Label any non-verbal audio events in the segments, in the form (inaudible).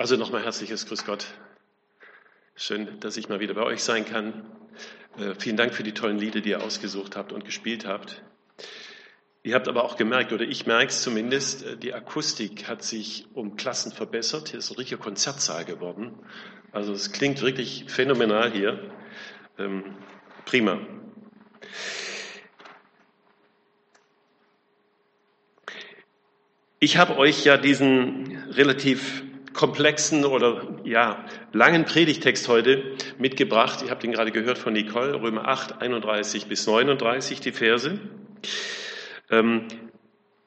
Also nochmal herzliches Grüß Gott. Schön, dass ich mal wieder bei euch sein kann. Äh, vielen Dank für die tollen Lieder, die ihr ausgesucht habt und gespielt habt. Ihr habt aber auch gemerkt, oder ich merke es zumindest, äh, die Akustik hat sich um Klassen verbessert. Hier ist ein richtiger Konzertsaal geworden. Also es klingt wirklich phänomenal hier. Ähm, prima. Ich habe euch ja diesen relativ komplexen oder ja, langen Predigtext heute mitgebracht. Ihr habt ihn gerade gehört von Nicole, Römer 8, 31 bis 39, die Verse. Ähm,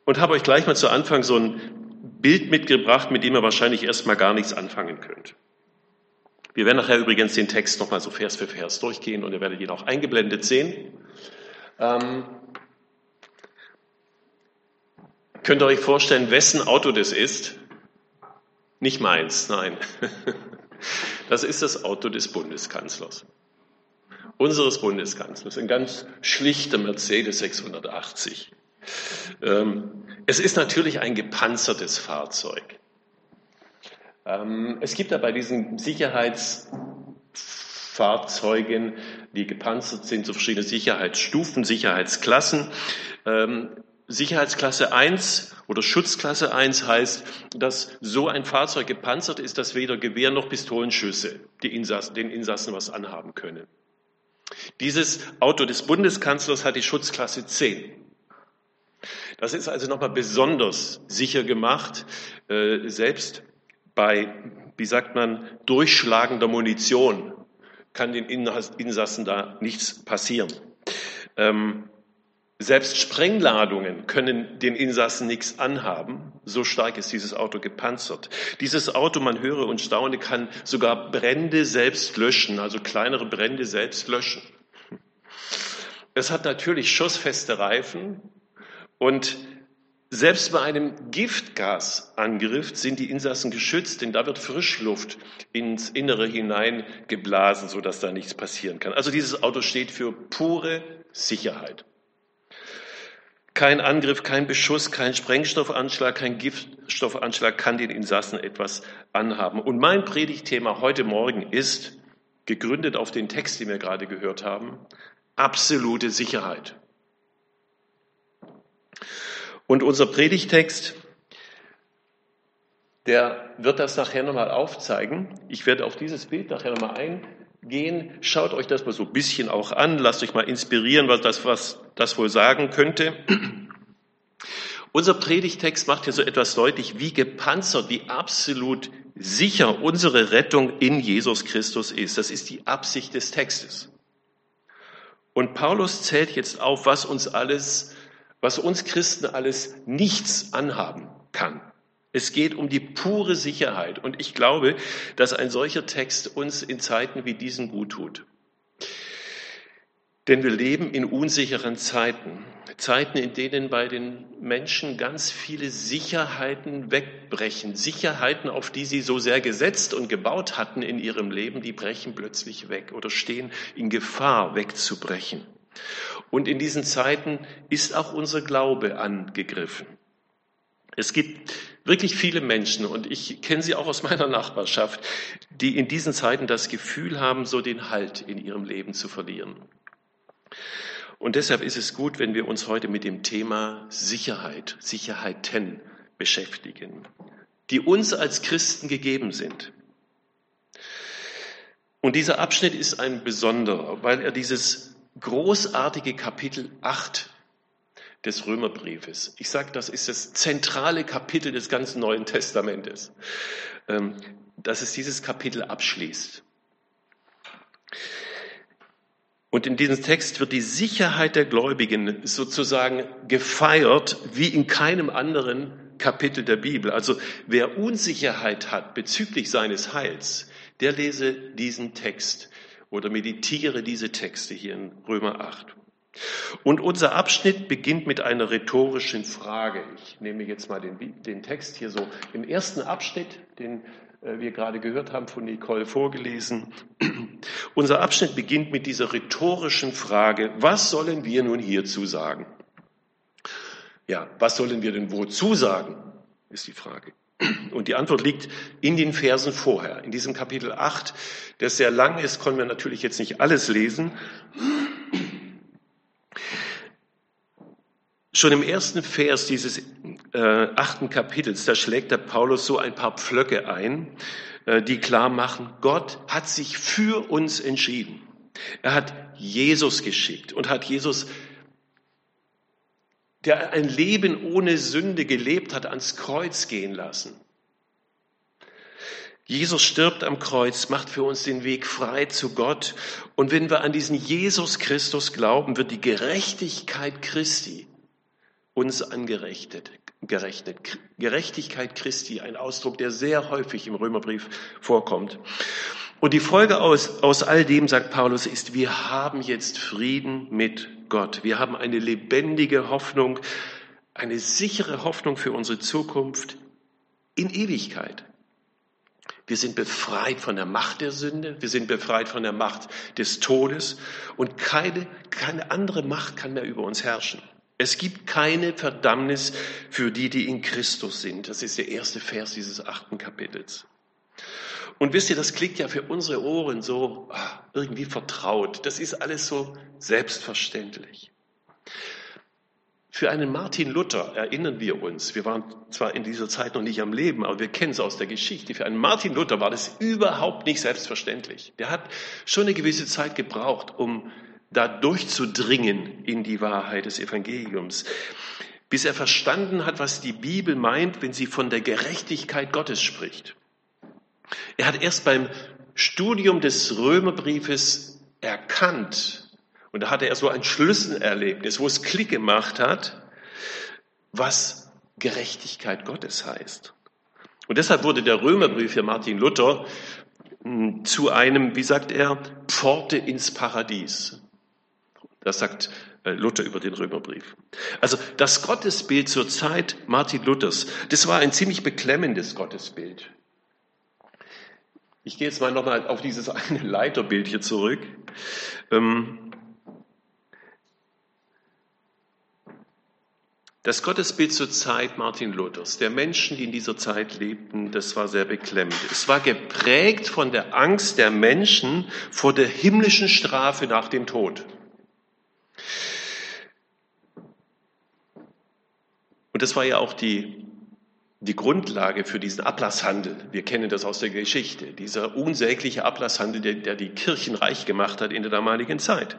und habe euch gleich mal zu Anfang so ein Bild mitgebracht, mit dem ihr wahrscheinlich erstmal gar nichts anfangen könnt. Wir werden nachher übrigens den Text nochmal so Vers für Vers durchgehen und ihr werdet ihn auch eingeblendet sehen. Ähm, könnt ihr euch vorstellen, wessen Auto das ist? Nicht meins, nein. (laughs) Das ist das Auto des Bundeskanzlers. Unseres Bundeskanzlers. Ein ganz schlichter Mercedes 680. Ähm, es ist natürlich ein gepanzertes Fahrzeug. Ähm, es gibt da bei diesen Sicherheitsfahrzeugen, die gepanzert sind, so verschiedene Sicherheitsstufen, Sicherheitsklassen. Sicherheitsklasse 1 oder Schutzklasse 1 heißt, dass so ein Fahrzeug gepanzert ist, dass weder Gewehr noch Pistolenschüsse Insassen, den Insassen was anhaben können. Dieses Auto des Bundeskanzlers hat die Schutzklasse 10. Das ist also nochmal besonders sicher gemacht, äh, selbst bei, wie sagt man, durchschlagender Munition kann den Insassen da nichts passieren. Ähm, selbst Sprengladungen können den Insassen nichts anhaben. So stark ist dieses Auto gepanzert. Dieses Auto, man höre und staune, kann sogar Brände selbst löschen, also kleinere Brände selbst löschen. Es hat natürlich schussfeste Reifen und selbst bei einem Giftgasangriff sind die Insassen geschützt, denn da wird Frischluft ins Innere hinein geblasen, sodass da nichts passieren kann. Also dieses Auto steht für pure Sicherheit. Kein Angriff, kein Beschuss, kein Sprengstoffanschlag, kein Giftstoffanschlag kann den Insassen etwas anhaben. Und mein Predigtthema heute Morgen ist, gegründet auf den Text, den wir gerade gehört haben, absolute Sicherheit. Und unser Predigtext, der wird das nachher nochmal aufzeigen. Ich werde auf dieses Bild nachher nochmal ein gehen, schaut euch das mal so ein bisschen auch an, lasst euch mal inspirieren, was das, was das wohl sagen könnte. (clears throat) Unser Predigtext macht hier so etwas deutlich, wie gepanzert, wie absolut sicher unsere Rettung in Jesus Christus ist. Das ist die Absicht des Textes. Und Paulus zählt jetzt auf, was uns alles, was uns Christen alles nichts anhaben kann. Es geht um die pure Sicherheit. Und ich glaube, dass ein solcher Text uns in Zeiten wie diesen gut tut. Denn wir leben in unsicheren Zeiten. Zeiten, in denen bei den Menschen ganz viele Sicherheiten wegbrechen. Sicherheiten, auf die sie so sehr gesetzt und gebaut hatten in ihrem Leben, die brechen plötzlich weg oder stehen in Gefahr wegzubrechen. Und in diesen Zeiten ist auch unser Glaube angegriffen. Es gibt wirklich viele Menschen, und ich kenne sie auch aus (laughs) meiner Nachbarschaft, die in diesen Zeiten das Gefühl haben, so den Halt in ihrem Leben zu verlieren. Und deshalb ist es gut, wenn wir uns heute mit dem Thema Sicherheit, Sicherheiten beschäftigen, die uns als Christen gegeben sind. Und dieser Abschnitt ist ein besonderer, weil er dieses großartige Kapitel 8 des Römerbriefes. Ich sage, das ist das zentrale Kapitel des ganzen Neuen Testamentes, ähm, dass es dieses Kapitel abschließt. Und in diesem Text wird die Sicherheit der Gläubigen sozusagen gefeiert wie in keinem anderen Kapitel der Bibel. Also wer Unsicherheit hat bezüglich seines Heils, der lese diesen Text oder meditiere diese Texte hier in Römer 8. Und unser Abschnitt beginnt mit einer rhetorischen Frage. Ich nehme jetzt mal den, den Text hier so im ersten Abschnitt, den äh, wir gerade gehört haben von Nicole vorgelesen. (clears throat) Unser Abschnitt beginnt mit dieser rhetorischen Frage, was sollen wir nun hierzu sagen? Ja, was sollen wir denn wozu sagen, ist die Frage. (clears throat) Und die Antwort liegt in den Versen vorher, in diesem Kapitel 8, der sehr lang ist, können wir natürlich jetzt nicht alles lesen. Schon im ersten Vers dieses äh, achten Kapitels, da schlägt der Paulus so ein paar Pflöcke ein, äh, die klar machen, Gott hat sich für uns entschieden. Er hat Jesus geschickt und hat Jesus, der ein Leben ohne Sünde gelebt hat, ans Kreuz gehen lassen. Jesus stirbt am Kreuz, macht für uns den Weg frei zu Gott. Und wenn wir an diesen Jesus Christus glauben, wird die Gerechtigkeit Christi uns angerechnet. Gerechnet. Gerechtigkeit Christi, ein Ausdruck, der sehr häufig im Römerbrief vorkommt. Und die Folge aus, aus all dem, sagt Paulus, ist, wir haben jetzt Frieden mit Gott. Wir haben eine lebendige Hoffnung, eine sichere Hoffnung für unsere Zukunft in Ewigkeit. Wir sind befreit von der Macht der Sünde, wir sind befreit von der Macht des Todes und keine, keine andere Macht kann mehr über uns herrschen. Es gibt keine Verdammnis für die, die in Christus sind. Das ist der erste Vers dieses achten Kapitels. Und wisst ihr, das klingt ja für unsere Ohren so ah, irgendwie vertraut. Das ist alles so selbstverständlich. Für einen Martin Luther erinnern wir uns, wir waren zwar in dieser Zeit noch nicht am Leben, aber wir kennen es aus der Geschichte. Für einen Martin Luther war das überhaupt nicht selbstverständlich. Der hat schon eine gewisse Zeit gebraucht, um da durchzudringen in die Wahrheit des Evangeliums, bis er verstanden hat, was die Bibel meint, wenn sie von der Gerechtigkeit Gottes spricht. Er hat erst beim Studium des Römerbriefes erkannt, und da hatte er so ein Schlüsselerlebnis, wo es Klick gemacht hat, was Gerechtigkeit Gottes heißt. Und deshalb wurde der Römerbrief für Martin Luther hm, zu einem, wie sagt er, Pforte ins Paradies. Das sagt äh, Luther über den Römerbrief. Also das Gottesbild zur Zeit Martin Luthers, das war ein ziemlich beklemmendes Gottesbild. Ich gehe jetzt mal nochmal auf dieses (laughs) eine Leiterbild hier zurück. Ähm, das Gottesbild zur Zeit Martin Luthers, der Menschen, die in dieser Zeit lebten, das war sehr beklemmend. Es war geprägt von der Angst der Menschen vor der himmlischen Strafe nach dem Tod. Das war ja auch die, die Grundlage für diesen Ablasshandel. Wir kennen das aus der Geschichte. Dieser unsägliche Ablasshandel, der, der die Kirchen reich gemacht hat in der damaligen Zeit.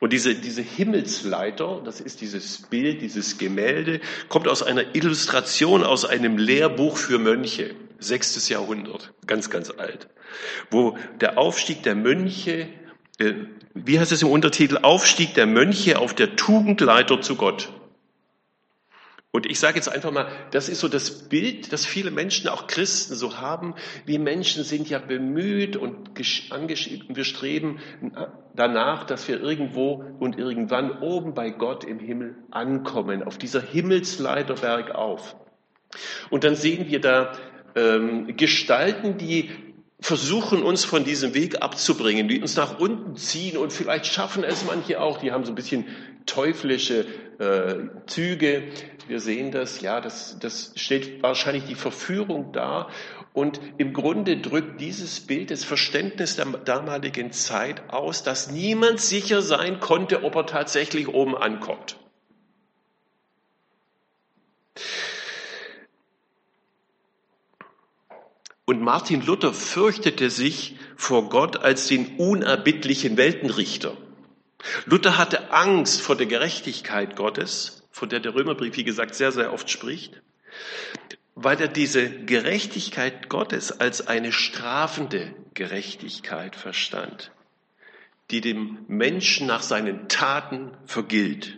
Und diese, diese Himmelsleiter, das ist dieses Bild, dieses Gemälde, kommt aus einer Illustration aus einem Lehrbuch für Mönche, sechstes Jahrhundert, ganz, ganz alt, wo der Aufstieg der Mönche, äh, wie heißt es im Untertitel, Aufstieg der Mönche auf der Tugendleiter zu Gott. Und ich sage jetzt einfach mal, das ist so das Bild, das viele Menschen, auch Christen, so haben. Wir Menschen sind ja bemüht und wir streben danach, dass wir irgendwo und irgendwann oben bei Gott im Himmel ankommen, auf dieser Himmelsleiter bergauf. Und dann sehen wir da ähm, Gestalten, die versuchen uns von diesem Weg abzubringen, die uns nach unten ziehen und vielleicht schaffen es manche auch, die haben so ein bisschen teuflische äh, Züge. Wir sehen das, ja, das, das stellt wahrscheinlich die Verführung dar. Und im Grunde drückt dieses Bild das Verständnis der damaligen Zeit aus, dass niemand sicher sein konnte, ob er tatsächlich oben ankommt. Und Martin Luther fürchtete sich vor Gott als den unerbittlichen Weltenrichter. Luther hatte Angst vor der Gerechtigkeit Gottes, von der der Römerbrief, wie gesagt, sehr, sehr oft spricht, weil er diese Gerechtigkeit Gottes als eine strafende Gerechtigkeit verstand, die dem Menschen nach seinen Taten vergilt.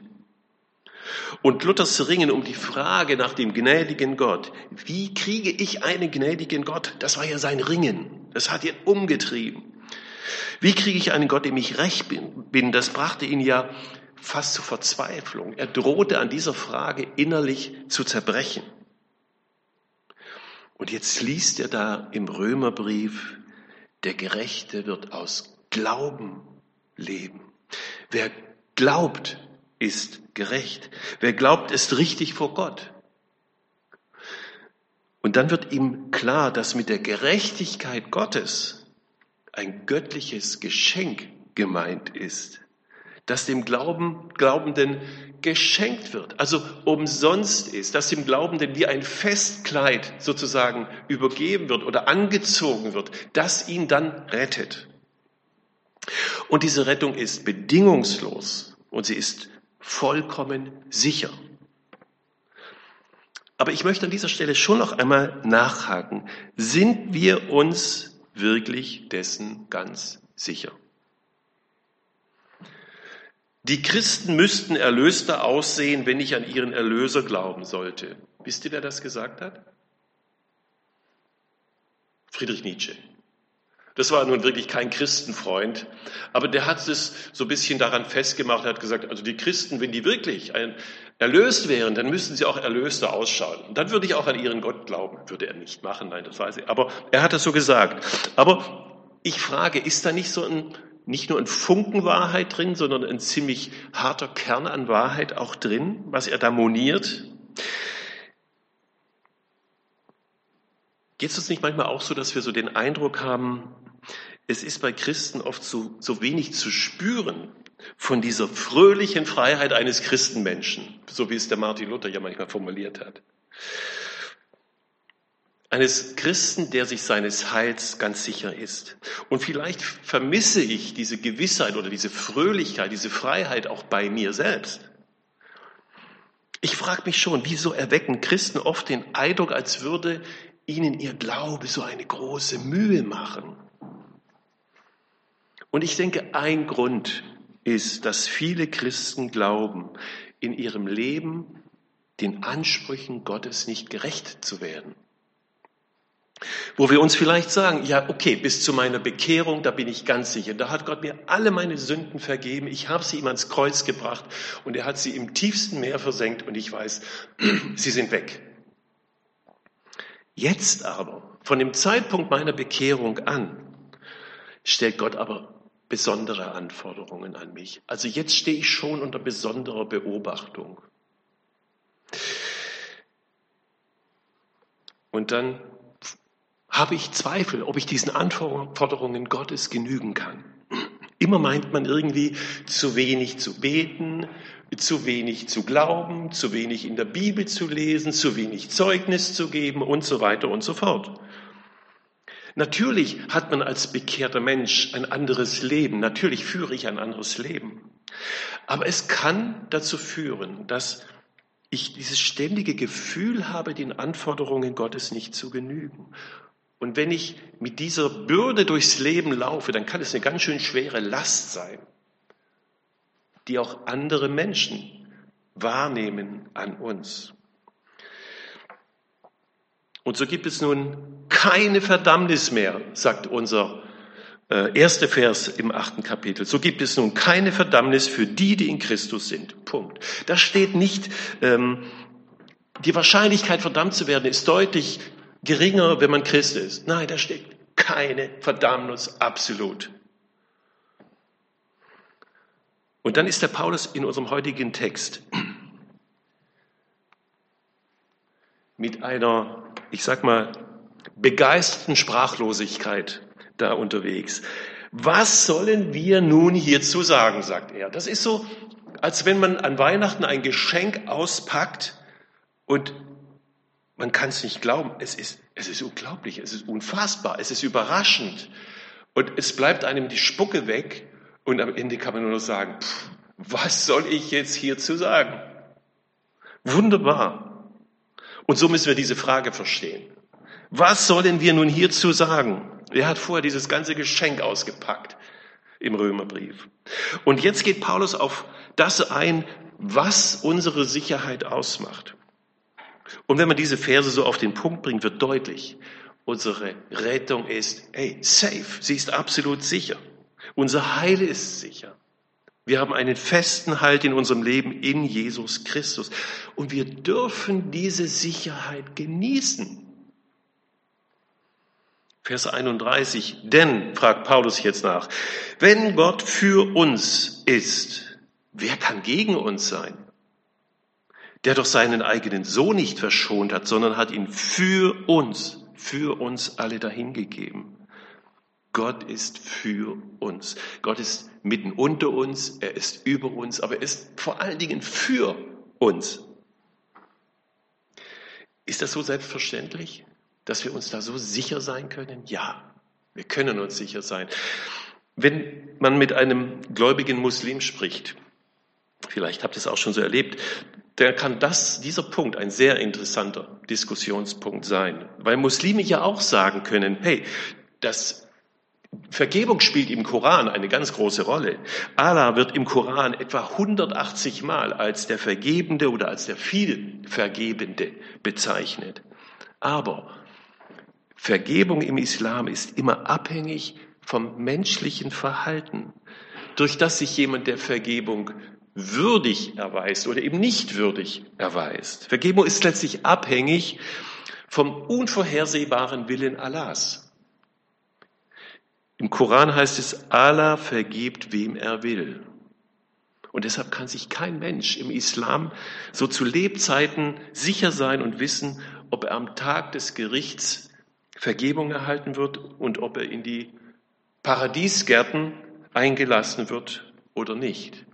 Und Luthers Ringen um die Frage nach dem gnädigen Gott, wie kriege ich einen gnädigen Gott? Das war ja sein Ringen. Das hat ihn umgetrieben. Wie kriege ich einen Gott, dem ich recht bin? Das brachte ihn ja fast zur Verzweiflung. Er drohte an dieser Frage innerlich zu zerbrechen. Und jetzt liest er da im Römerbrief, der Gerechte wird aus Glauben leben. Wer glaubt, ist gerecht. Wer glaubt, ist richtig vor Gott. Und dann wird ihm klar, dass mit der Gerechtigkeit Gottes ein göttliches Geschenk gemeint ist, das dem Glauben, Glaubenden geschenkt wird, also umsonst ist, dass dem Glaubenden wie ein Festkleid sozusagen übergeben wird oder angezogen wird, das ihn dann rettet. Und diese Rettung ist bedingungslos und sie ist vollkommen sicher. Aber ich möchte an dieser Stelle schon noch einmal nachhaken. Sind wir uns wirklich dessen ganz sicher? Die Christen müssten erlöster aussehen, wenn ich an ihren Erlöser glauben sollte. Wisst ihr, wer das gesagt hat? Friedrich Nietzsche. Das war nun wirklich kein Christenfreund, aber der hat es so ein bisschen daran festgemacht, hat gesagt, also die Christen, wenn die wirklich ein, erlöst wären, dann müssten sie auch erlöster ausschauen. Und dann würde ich auch an ihren Gott glauben. Würde er nicht machen, nein, das weiß ich. Aber er hat das so gesagt. Aber ich frage, ist da nicht so ein, nicht nur ein Funken Wahrheit drin, sondern ein ziemlich harter Kern an Wahrheit auch drin, was er da moniert? Geht es uns nicht manchmal auch so, dass wir so den Eindruck haben, es ist bei Christen oft so, so wenig zu spüren von dieser fröhlichen Freiheit eines Christenmenschen, so wie es der Martin Luther ja manchmal formuliert hat. Eines Christen, der sich seines Heils ganz sicher ist. Und vielleicht vermisse ich diese Gewissheit oder diese Fröhlichkeit, diese Freiheit auch bei mir selbst. Ich frage mich schon, wieso erwecken Christen oft den Eindruck, als würde ihnen ihr Glaube so eine große Mühe machen. Und ich denke, ein Grund ist, dass viele Christen glauben, in ihrem Leben den Ansprüchen Gottes nicht gerecht zu werden. Wo wir uns vielleicht sagen, ja, okay, bis zu meiner Bekehrung, da bin ich ganz sicher, da hat Gott mir alle meine Sünden vergeben, ich habe sie ihm ans Kreuz gebracht und er hat sie im tiefsten Meer versenkt und ich weiß, (clears throat) sie sind weg. Jetzt aber, von dem Zeitpunkt meiner Bekehrung an, stellt Gott aber besondere Anforderungen an mich. Also jetzt stehe ich schon unter besonderer Beobachtung. Und dann habe ich Zweifel, ob ich diesen Anforderungen Gottes genügen kann. Immer meint man irgendwie zu wenig zu beten, zu wenig zu glauben, zu wenig in der Bibel zu lesen, zu wenig Zeugnis zu geben und so weiter und so fort. Natürlich hat man als bekehrter Mensch ein anderes Leben. Natürlich führe ich ein anderes Leben. Aber es kann dazu führen, dass ich dieses ständige Gefühl habe, den Anforderungen Gottes nicht zu genügen. Und wenn ich mit dieser Bürde durchs Leben laufe, dann kann es eine ganz schön schwere Last sein, die auch andere Menschen wahrnehmen an uns. Und so gibt es nun keine Verdammnis mehr, sagt unser äh, erster Vers im achten Kapitel. So gibt es nun keine Verdammnis für die, die in Christus sind. Punkt. Da steht nicht, ähm, die Wahrscheinlichkeit verdammt zu werden ist deutlich geringer, wenn man Christ ist. Nein, da steht keine Verdammnis absolut. Und dann ist der Paulus in unserem heutigen Text mit einer, ich sag mal, begeisterten Sprachlosigkeit da unterwegs. Was sollen wir nun hierzu sagen, sagt er. Das ist so, als wenn man an Weihnachten ein Geschenk auspackt und man kann es nicht glauben. Es ist, es ist unglaublich, es ist unfassbar, es ist überraschend. Und es bleibt einem die Spucke weg und am Ende kann man nur noch sagen, pff, was soll ich jetzt hierzu sagen? Wunderbar. Und so müssen wir diese Frage verstehen. Was sollen wir nun hierzu sagen? Er hat vorher dieses ganze Geschenk ausgepackt im Römerbrief. Und jetzt geht Paulus auf das ein, was unsere Sicherheit ausmacht. Und wenn man diese Verse so auf den Punkt bringt, wird deutlich, unsere Rettung ist, hey, safe. Sie ist absolut sicher. Unser Heil ist sicher. Wir haben einen festen Halt in unserem Leben in Jesus Christus. Und wir dürfen diese Sicherheit genießen. Vers 31. Denn, fragt Paulus jetzt nach, wenn Gott für uns ist, wer kann gegen uns sein? der doch seinen eigenen Sohn nicht verschont hat, sondern hat ihn für uns, für uns alle dahingegeben. Gott ist für uns. Gott ist mitten unter uns, er ist über uns, aber er ist vor allen Dingen für uns. Ist das so selbstverständlich, dass wir uns da so sicher sein können? Ja, wir können uns sicher sein. Wenn man mit einem gläubigen Muslim spricht, vielleicht habt ihr es auch schon so erlebt, der kann das, dieser Punkt ein sehr interessanter Diskussionspunkt sein, weil Muslime ja auch sagen können, hey, das Vergebung spielt im Koran eine ganz große Rolle. Allah wird im Koran etwa 180 Mal als der Vergebende oder als der Vielvergebende bezeichnet. Aber Vergebung im Islam ist immer abhängig vom menschlichen Verhalten, durch das sich jemand der Vergebung würdig erweist oder eben nicht würdig erweist. Vergebung ist letztlich abhängig vom unvorhersehbaren Willen Allahs. Im Koran heißt es, Allah vergibt, wem er will. Und deshalb kann sich kein Mensch im Islam so zu Lebzeiten sicher sein und wissen, ob er am Tag des Gerichts Vergebung erhalten wird und ob er in die Paradiesgärten eingelassen wird oder nicht.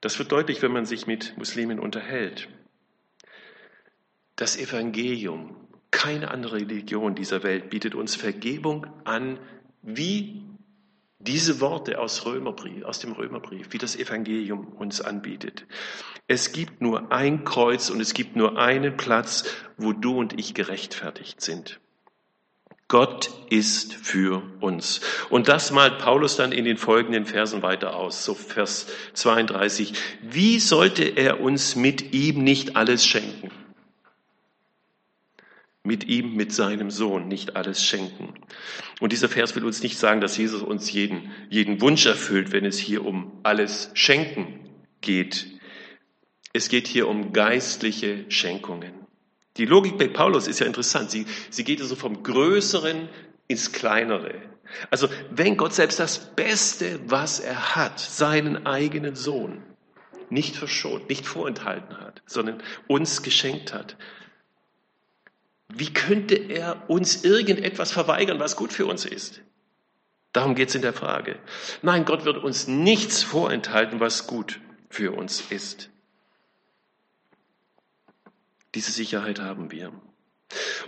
Das wird deutlich, wenn man sich mit Muslimen unterhält. Das Evangelium, keine andere Religion dieser Welt bietet uns Vergebung an, wie diese Worte aus, Römerbrief, aus dem Römerbrief, wie das Evangelium uns anbietet. Es gibt nur ein Kreuz und es gibt nur einen Platz, wo du und ich gerechtfertigt sind. Gott ist für uns. Und das malt Paulus dann in den folgenden Versen weiter aus, so Vers 32. Wie sollte er uns mit ihm nicht alles schenken? Mit ihm, mit seinem Sohn nicht alles schenken. Und dieser Vers will uns nicht sagen, dass Jesus uns jeden, jeden Wunsch erfüllt, wenn es hier um alles Schenken geht. Es geht hier um geistliche Schenkungen. Die Logik bei Paulus ist ja interessant. Sie, sie geht also vom Größeren ins Kleinere. Also wenn Gott selbst das Beste, was er hat, seinen eigenen Sohn, nicht verschont, nicht vorenthalten hat, sondern uns geschenkt hat, wie könnte er uns irgendetwas verweigern, was gut für uns ist? Darum geht es in der Frage. Nein, Gott wird uns nichts vorenthalten, was gut für uns ist. Diese Sicherheit haben wir.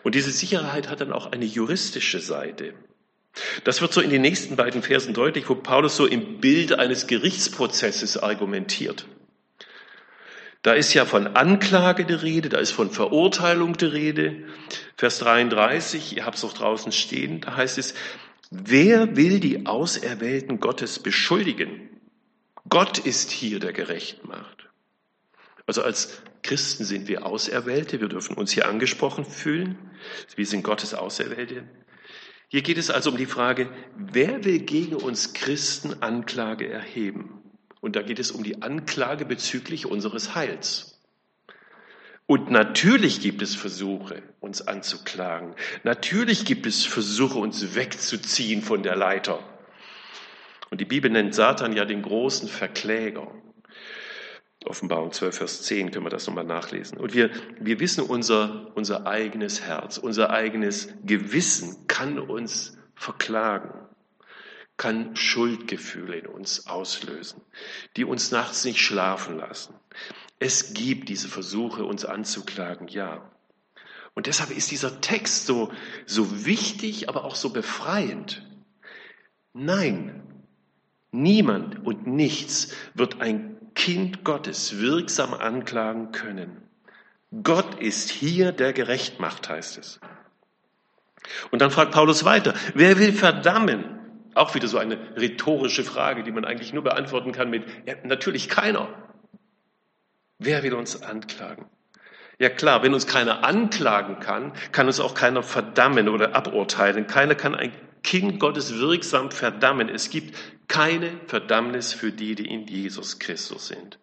Und diese Sicherheit hat dann auch eine juristische Seite. Das wird so in den nächsten beiden Versen deutlich, wo Paulus so im Bild eines Gerichtsprozesses argumentiert. Da ist ja von Anklage die Rede, da ist von Verurteilung die Rede. Vers 33, ihr habt es auch draußen stehen, da heißt es, wer will die Auserwählten Gottes beschuldigen? Gott ist hier, der gerecht macht. Also als Christen sind wir Auserwählte, wir dürfen uns hier angesprochen fühlen. Wir sind Gottes Auserwählte. Hier geht es also um die Frage, wer will gegen uns Christen Anklage erheben? Und da geht es um die Anklage bezüglich unseres Heils. Und natürlich gibt es Versuche, uns anzuklagen. Natürlich gibt es Versuche, uns wegzuziehen von der Leiter. Und die Bibel nennt Satan ja den großen Verkläger. Offenbarung 12, Vers 10 können wir das nochmal nachlesen. Und wir, wir wissen, unser, unser eigenes Herz, unser eigenes Gewissen kann uns verklagen, kann Schuldgefühle in uns auslösen, die uns nachts nicht schlafen lassen. Es gibt diese Versuche, uns anzuklagen, ja. Und deshalb ist dieser Text so, so wichtig, aber auch so befreiend. Nein, niemand und nichts wird ein Kind Gottes wirksam anklagen können. Gott ist hier, der gerecht macht, heißt es. Und dann fragt Paulus weiter, wer will verdammen? Auch wieder so eine rhetorische Frage, die man eigentlich nur beantworten kann mit, ja, natürlich keiner. Wer will uns anklagen? Ja klar, wenn uns keiner anklagen kann, kann uns auch keiner verdammen oder aburteilen. Keiner kann ein Kind Gottes wirksam verdammen. Es gibt keine Verdammnis für die, die in Jesus Christus sind.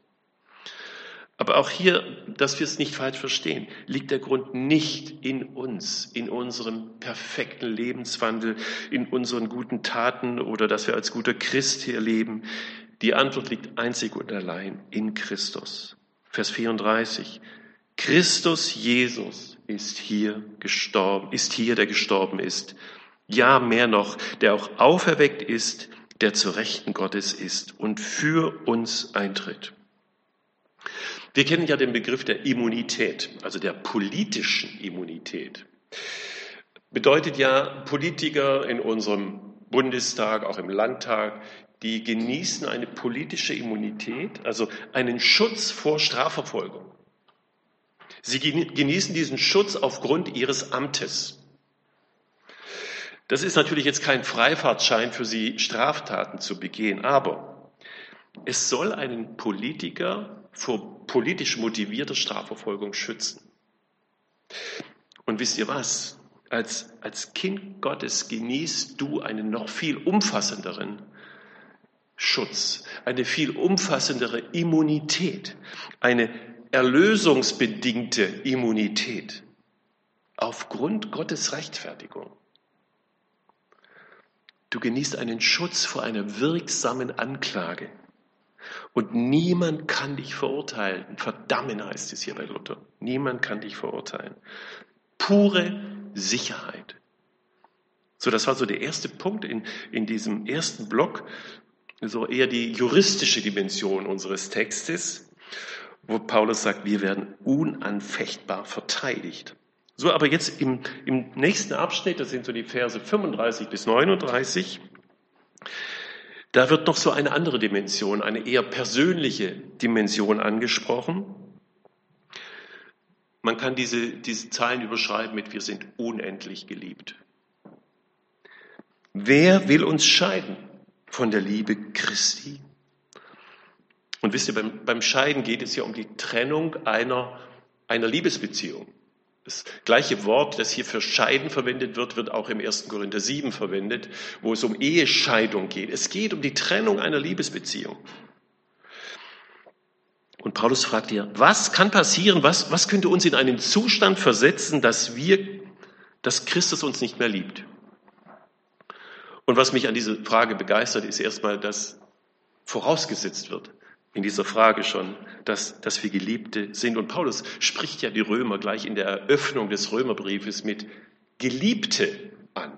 Aber auch hier, dass wir es nicht falsch verstehen, liegt der Grund nicht in uns, in unserem perfekten Lebenswandel, in unseren guten Taten oder dass wir als guter Christ hier leben. Die Antwort liegt einzig und allein in Christus. Vers 34. Christus Jesus ist hier gestorben, ist hier, der gestorben ist. Ja, mehr noch, der auch auferweckt ist, der zu Rechten Gottes ist und für uns eintritt. Wir kennen ja den Begriff der Immunität, also der politischen Immunität. Bedeutet ja, Politiker in unserem Bundestag, auch im Landtag, die genießen eine politische Immunität, also einen Schutz vor Strafverfolgung. Sie genießen diesen Schutz aufgrund ihres Amtes. Das ist natürlich jetzt kein Freifahrtschein für sie, Straftaten zu begehen, aber es soll einen Politiker vor politisch motivierter Strafverfolgung schützen. Und wisst ihr was? Als, als Kind Gottes genießt du einen noch viel umfassenderen Schutz, eine viel umfassendere Immunität, eine erlösungsbedingte Immunität aufgrund Gottes Rechtfertigung. Du genießt einen Schutz vor einer wirksamen Anklage. Und niemand kann dich verurteilen. Verdammen heißt es hier bei Luther. Niemand kann dich verurteilen. Pure Sicherheit. So, das war so der erste Punkt in, in diesem ersten Block, so eher die juristische Dimension unseres Textes, wo Paulus sagt, wir werden unanfechtbar verteidigt. So, aber jetzt im, im nächsten Abschnitt, das sind so die Verse 35 bis 39, da wird noch so eine andere Dimension, eine eher persönliche Dimension angesprochen. Man kann diese, diese Zeilen überschreiben mit Wir sind unendlich geliebt. Wer will uns scheiden von der Liebe Christi? Und wisst ihr, beim, beim Scheiden geht es ja um die Trennung einer, einer Liebesbeziehung. Das gleiche Wort, das hier für Scheiden verwendet wird, wird auch im 1. Korinther 7 verwendet, wo es um Ehescheidung geht. Es geht um die Trennung einer Liebesbeziehung. Und Paulus fragt hier, was kann passieren, was, was könnte uns in einen Zustand versetzen, dass wir, dass Christus uns nicht mehr liebt? Und was mich an dieser Frage begeistert, ist erstmal, dass vorausgesetzt wird, in dieser Frage schon, dass, dass wir Geliebte sind. Und Paulus spricht ja die Römer gleich in der Eröffnung des Römerbriefes mit Geliebte an.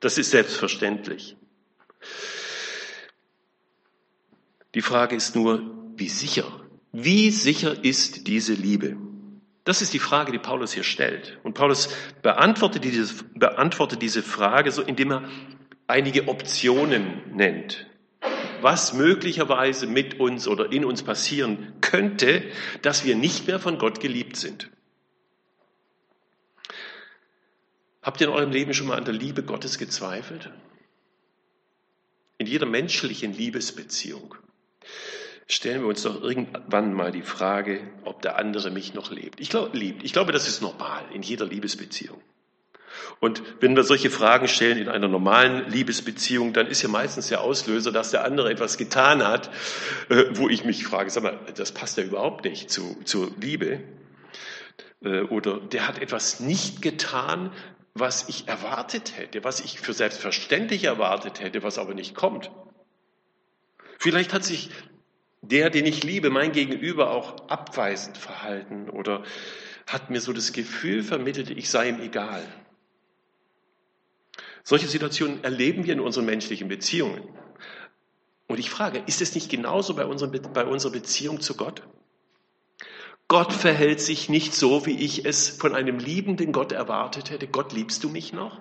Das ist selbstverständlich. Die Frage ist nur, wie sicher? Wie sicher ist diese Liebe? Das ist die Frage, die Paulus hier stellt. Und Paulus beantwortet diese, beantwortet diese Frage so, indem er einige Optionen nennt was möglicherweise mit uns oder in uns passieren könnte, dass wir nicht mehr von Gott geliebt sind. Habt ihr in eurem Leben schon mal an der Liebe Gottes gezweifelt? In jeder menschlichen Liebesbeziehung stellen wir uns doch irgendwann mal die Frage, ob der andere mich noch lebt. Ich glaube, liebt. Ich glaube, das ist normal in jeder Liebesbeziehung. Und wenn wir solche Fragen stellen in einer normalen Liebesbeziehung, dann ist ja meistens der Auslöser, dass der andere etwas getan hat, äh, wo ich mich frage, sag mal, das passt ja überhaupt nicht zu, zur Liebe. Äh, oder der hat etwas nicht getan, was ich erwartet hätte, was ich für selbstverständlich erwartet hätte, was aber nicht kommt. Vielleicht hat sich der, den ich liebe, mein Gegenüber auch abweisend verhalten oder hat mir so das Gefühl vermittelt, ich sei ihm egal. Solche Situationen erleben wir in unseren menschlichen Beziehungen. Und ich frage, ist es nicht genauso bei, unseren, bei unserer Beziehung zu Gott? Gott verhält sich nicht so, wie ich es von einem liebenden Gott erwartet hätte. Gott, liebst du mich noch?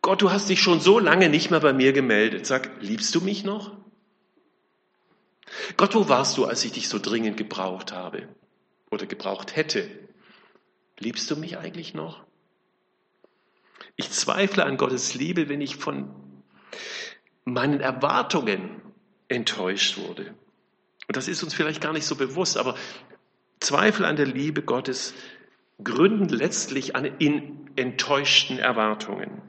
Gott, du hast dich schon so lange nicht mehr bei mir gemeldet. Sag, liebst du mich noch? Gott, wo warst du, als ich dich so dringend gebraucht habe oder gebraucht hätte? Liebst du mich eigentlich noch? Ich zweifle an Gottes Liebe, wenn ich von meinen Erwartungen enttäuscht wurde. Und das ist uns vielleicht gar nicht so bewusst, aber Zweifel an der Liebe Gottes gründen letztlich an, in enttäuschten Erwartungen.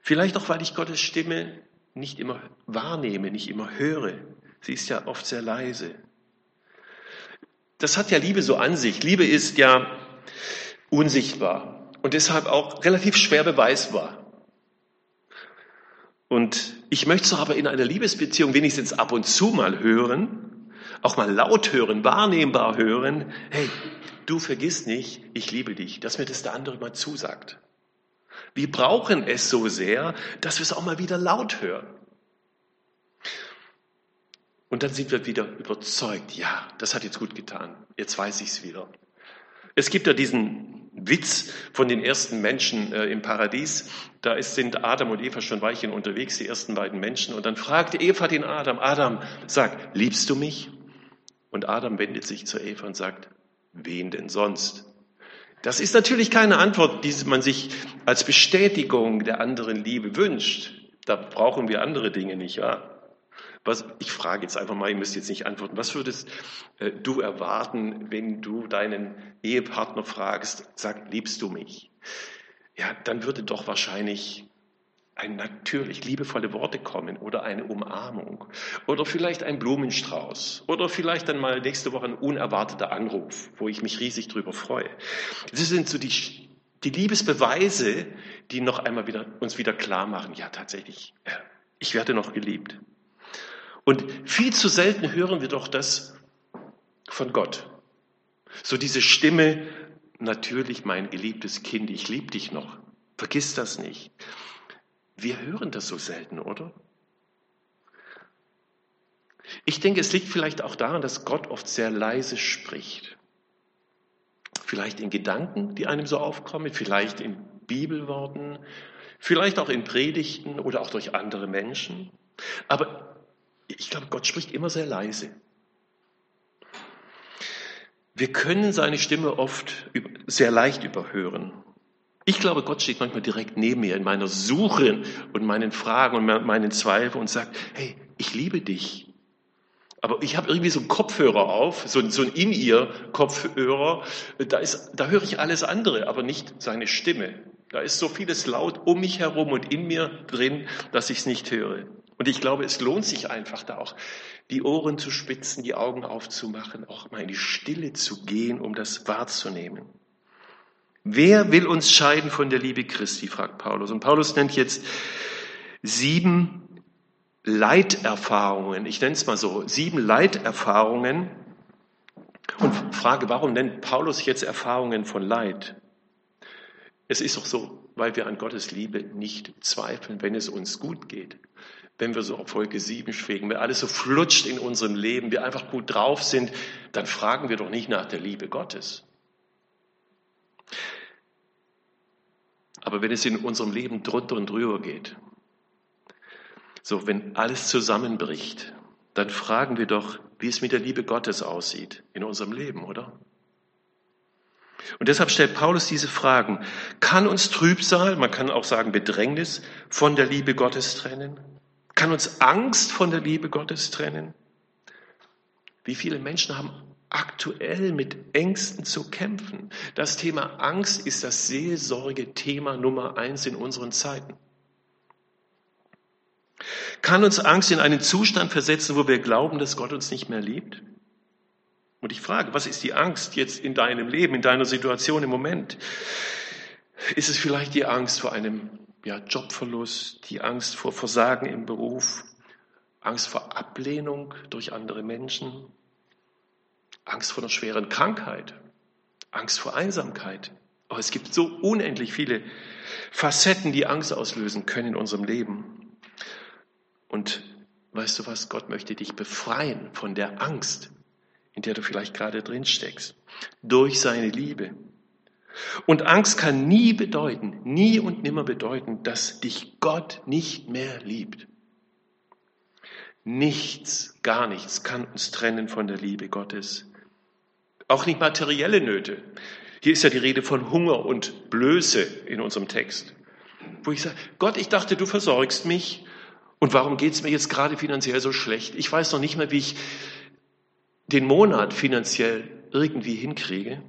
Vielleicht auch, weil ich Gottes Stimme nicht immer wahrnehme, nicht immer höre. Sie ist ja oft sehr leise. Das hat ja Liebe so an sich. Liebe ist ja unsichtbar und deshalb auch relativ schwer beweisbar. Und ich möchte es aber in einer Liebesbeziehung wenigstens ab und zu mal hören, auch mal laut hören, wahrnehmbar hören, hey, du vergiss nicht, ich liebe dich, dass mir das der andere mal zusagt. Wir brauchen es so sehr, dass wir es auch mal wieder laut hören. Und dann sind wir wieder überzeugt, ja, das hat jetzt gut getan, jetzt weiß ich es wieder. Es gibt ja diesen Witz von den ersten Menschen äh, im Paradies. Da ist, sind Adam und Eva schon Weilchen unterwegs, die ersten beiden Menschen. Und dann fragt Eva den Adam, Adam, sag, liebst du mich? Und Adam wendet sich zu Eva und sagt, wen denn sonst? Das ist natürlich keine Antwort, die man sich als Bestätigung der anderen Liebe wünscht. Da brauchen wir andere Dinge nicht, ja? Was, ich frage jetzt einfach mal, ihr müsst jetzt nicht antworten. Was würdest äh, du erwarten, wenn du deinen Ehepartner fragst, sag, liebst du mich? Ja, dann würde doch wahrscheinlich ein natürlich liebevolle Worte kommen oder eine Umarmung oder vielleicht ein Blumenstrauß oder vielleicht dann mal nächste Woche ein unerwarteter Anruf, wo ich mich riesig drüber freue. Das sind so die, die Liebesbeweise, die noch einmal wieder, uns wieder klar machen, ja tatsächlich, ich werde noch geliebt. Und viel zu selten hören wir doch das von Gott. So diese Stimme, natürlich mein geliebtes Kind, ich liebe dich noch. Vergiss das nicht. Wir hören das so selten, oder? Ich denke, es liegt vielleicht auch daran, dass Gott oft sehr leise spricht. Vielleicht in Gedanken, die einem so aufkommen, vielleicht in Bibelworten, vielleicht auch in Predigten oder auch durch andere Menschen. Aber ich glaube, Gott spricht immer sehr leise. Wir können seine Stimme oft sehr leicht überhören. Ich glaube, Gott steht manchmal direkt neben mir in meiner Suche und meinen Fragen und meinen Zweifeln und sagt, hey, ich liebe dich. Aber ich habe irgendwie so einen Kopfhörer auf, so, so ein In-Ear-Kopfhörer. Da, da höre ich alles andere, aber nicht seine Stimme. Da ist so vieles laut um mich herum und in mir drin, dass ich es nicht höre. Und ich glaube, es lohnt sich einfach da auch, die Ohren zu spitzen, die Augen aufzumachen, auch mal in die Stille zu gehen, um das wahrzunehmen. Wer will uns scheiden von der Liebe Christi, fragt Paulus. Und Paulus nennt jetzt sieben Leiterfahrungen, ich nenne es mal so, sieben Leiterfahrungen und frage, warum nennt Paulus jetzt Erfahrungen von Leid? Es ist doch so, weil wir an Gottes Liebe nicht zweifeln, wenn es uns gut geht wenn wir so auf Folge 7 schwingen, wenn alles so flutscht in unserem Leben, wir einfach gut drauf sind, dann fragen wir doch nicht nach der Liebe Gottes. Aber wenn es in unserem Leben drunter und drüber geht, so wenn alles zusammenbricht, dann fragen wir doch, wie es mit der Liebe Gottes aussieht in unserem Leben, oder? Und deshalb stellt Paulus diese Fragen. Kann uns Trübsal, man kann auch sagen Bedrängnis, von der Liebe Gottes trennen? Kann uns Angst von der Liebe Gottes trennen? Wie viele Menschen haben aktuell mit Ängsten zu kämpfen? Das Thema Angst ist das Seelsorge-Thema Nummer eins in unseren Zeiten. Kann uns Angst in einen Zustand versetzen, wo wir glauben, dass Gott uns nicht mehr liebt? Und ich frage, was ist die Angst jetzt in deinem Leben, in deiner Situation im Moment? Ist es vielleicht die Angst vor einem ja, Jobverlust, die Angst vor Versagen im Beruf, Angst vor Ablehnung durch andere Menschen, Angst vor einer schweren Krankheit, Angst vor Einsamkeit. Aber es gibt so unendlich viele Facetten, die Angst auslösen können in unserem Leben. Und weißt du was? Gott möchte dich befreien von der Angst, in der du vielleicht gerade drin steckst, durch seine Liebe. Und Angst kann nie bedeuten, nie und nimmer bedeuten, dass dich Gott nicht mehr liebt. Nichts, gar nichts kann uns trennen von der Liebe Gottes. Auch nicht materielle Nöte. Hier ist ja die Rede von Hunger und Blöße in unserem Text. Wo ich sage, Gott, ich dachte, du versorgst mich. Und warum geht es mir jetzt gerade finanziell so schlecht? Ich weiß noch nicht mehr, wie ich den Monat finanziell irgendwie hinkriege.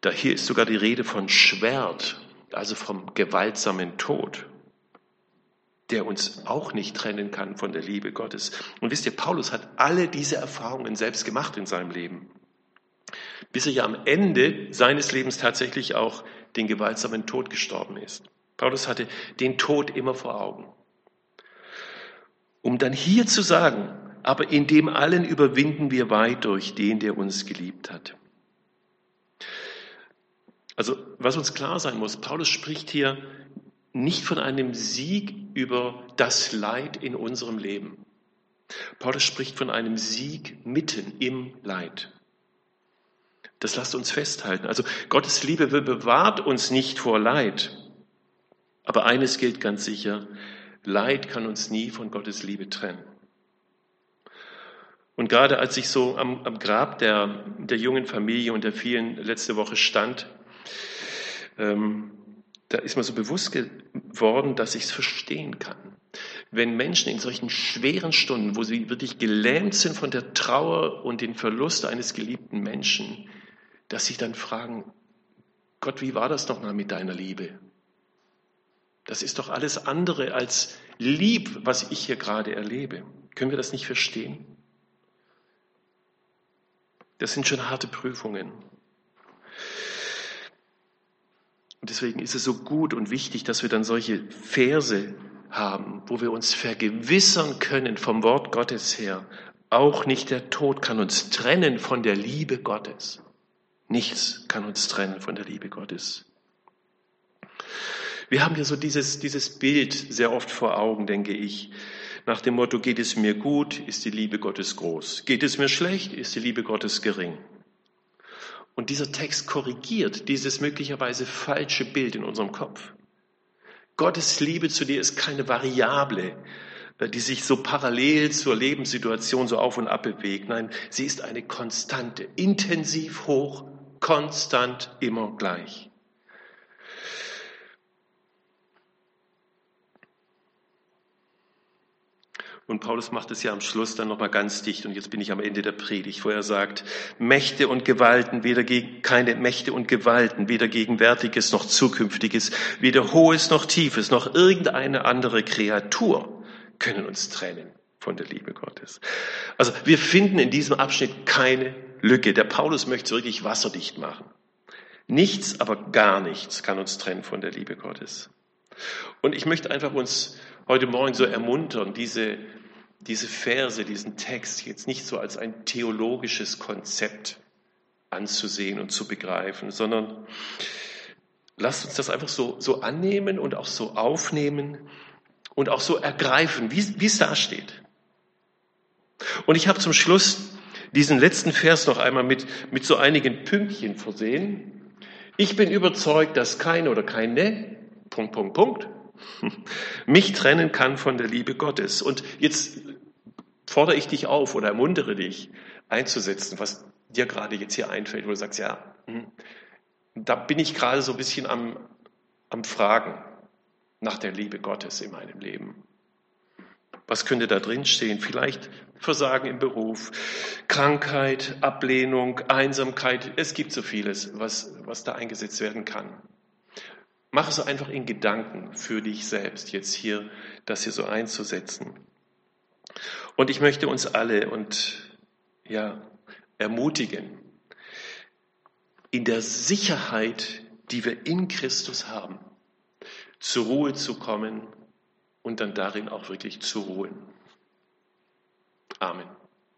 Da hier ist sogar die Rede von Schwert, also vom gewaltsamen Tod, der uns auch nicht trennen kann von der Liebe Gottes. Und wisst ihr, Paulus hat alle diese Erfahrungen selbst gemacht in seinem Leben, bis er ja am Ende seines Lebens tatsächlich auch den gewaltsamen Tod gestorben ist. Paulus hatte den Tod immer vor Augen. Um dann hier zu sagen, aber in dem allen überwinden wir weit durch den, der uns geliebt hat. Also was uns klar sein muss, Paulus spricht hier nicht von einem Sieg über das Leid in unserem Leben. Paulus spricht von einem Sieg mitten im Leid. Das lasst uns festhalten. Also Gottes Liebe bewahrt uns nicht vor Leid. Aber eines gilt ganz sicher, Leid kann uns nie von Gottes Liebe trennen. Und gerade als ich so am, am Grab der, der jungen Familie und der vielen letzte Woche stand, ähm, da ist mir so bewusst geworden, dass ich es verstehen kann. Wenn Menschen in solchen schweren Stunden, wo sie wirklich gelähmt sind von der Trauer und dem Verlust eines geliebten Menschen, dass sie dann fragen, Gott, wie war das doch mal mit deiner Liebe? Das ist doch alles andere als lieb, was ich hier gerade erlebe. Können wir das nicht verstehen? Das sind schon harte Prüfungen. Und deswegen ist es so gut und wichtig, dass wir dann solche Verse haben, wo wir uns vergewissern können vom Wort Gottes her. Auch nicht der Tod kann uns trennen von der Liebe Gottes. Nichts kann uns trennen von der Liebe Gottes. Wir haben ja so dieses, dieses Bild sehr oft vor Augen, denke ich. Nach dem Motto, geht es mir gut, ist die Liebe Gottes groß. Geht es mir schlecht, ist die Liebe Gottes gering. Und dieser Text korrigiert dieses möglicherweise falsche Bild in unserem Kopf. Gottes Liebe zu dir ist keine Variable, äh, die sich so parallel zur Lebenssituation so auf und ab bewegt. Nein, sie ist eine Konstante, intensiv hoch, konstant, immer gleich. Und Paulus macht es ja am Schluss dann nochmal ganz dicht. Und jetzt bin ich am Ende der Predigt, wo er sagt, Mächte und Gewalten, weder gegen, keine Mächte und Gewalten, weder Gegenwärtiges noch Zukünftiges, weder Hohes noch Tiefes, noch irgendeine andere Kreatur können uns trennen von der Liebe Gottes. Also wir finden in diesem Abschnitt keine Lücke. Der Paulus möchte es wirklich wasserdicht machen. Nichts, aber gar nichts kann uns trennen von der Liebe Gottes. Und ich möchte einfach uns heute Morgen so ermuntern, diese diese Verse, diesen Text jetzt nicht so als ein theologisches Konzept anzusehen und zu begreifen, sondern lasst uns das einfach so, so annehmen und auch so aufnehmen und auch so ergreifen, wie, es da steht. Und ich habe zum Schluss diesen letzten Vers noch einmal mit, mit so einigen Pünktchen versehen. Ich bin überzeugt, dass kein oder keine, Punkt, Punkt, Punkt, (laughs) mich trennen kann von der Liebe Gottes. Und jetzt fordere ich dich auf oder ermuntere dich einzusetzen, was dir gerade jetzt hier einfällt, wo du sagst, ja, hm, da bin ich gerade so ein bisschen am, am Fragen nach der Liebe Gottes in meinem Leben. Was könnte da drin stehen? Vielleicht Versagen im Beruf, Krankheit, Ablehnung, Einsamkeit. Es gibt so vieles, was, was da eingesetzt werden kann. Mach es einfach in Gedanken für dich selbst, jetzt hier das hier so einzusetzen. Und ich möchte uns alle und ja, ermutigen, in der Sicherheit, die wir in Christus haben, zur Ruhe zu kommen und dann darin auch wirklich zu ruhen. Amen.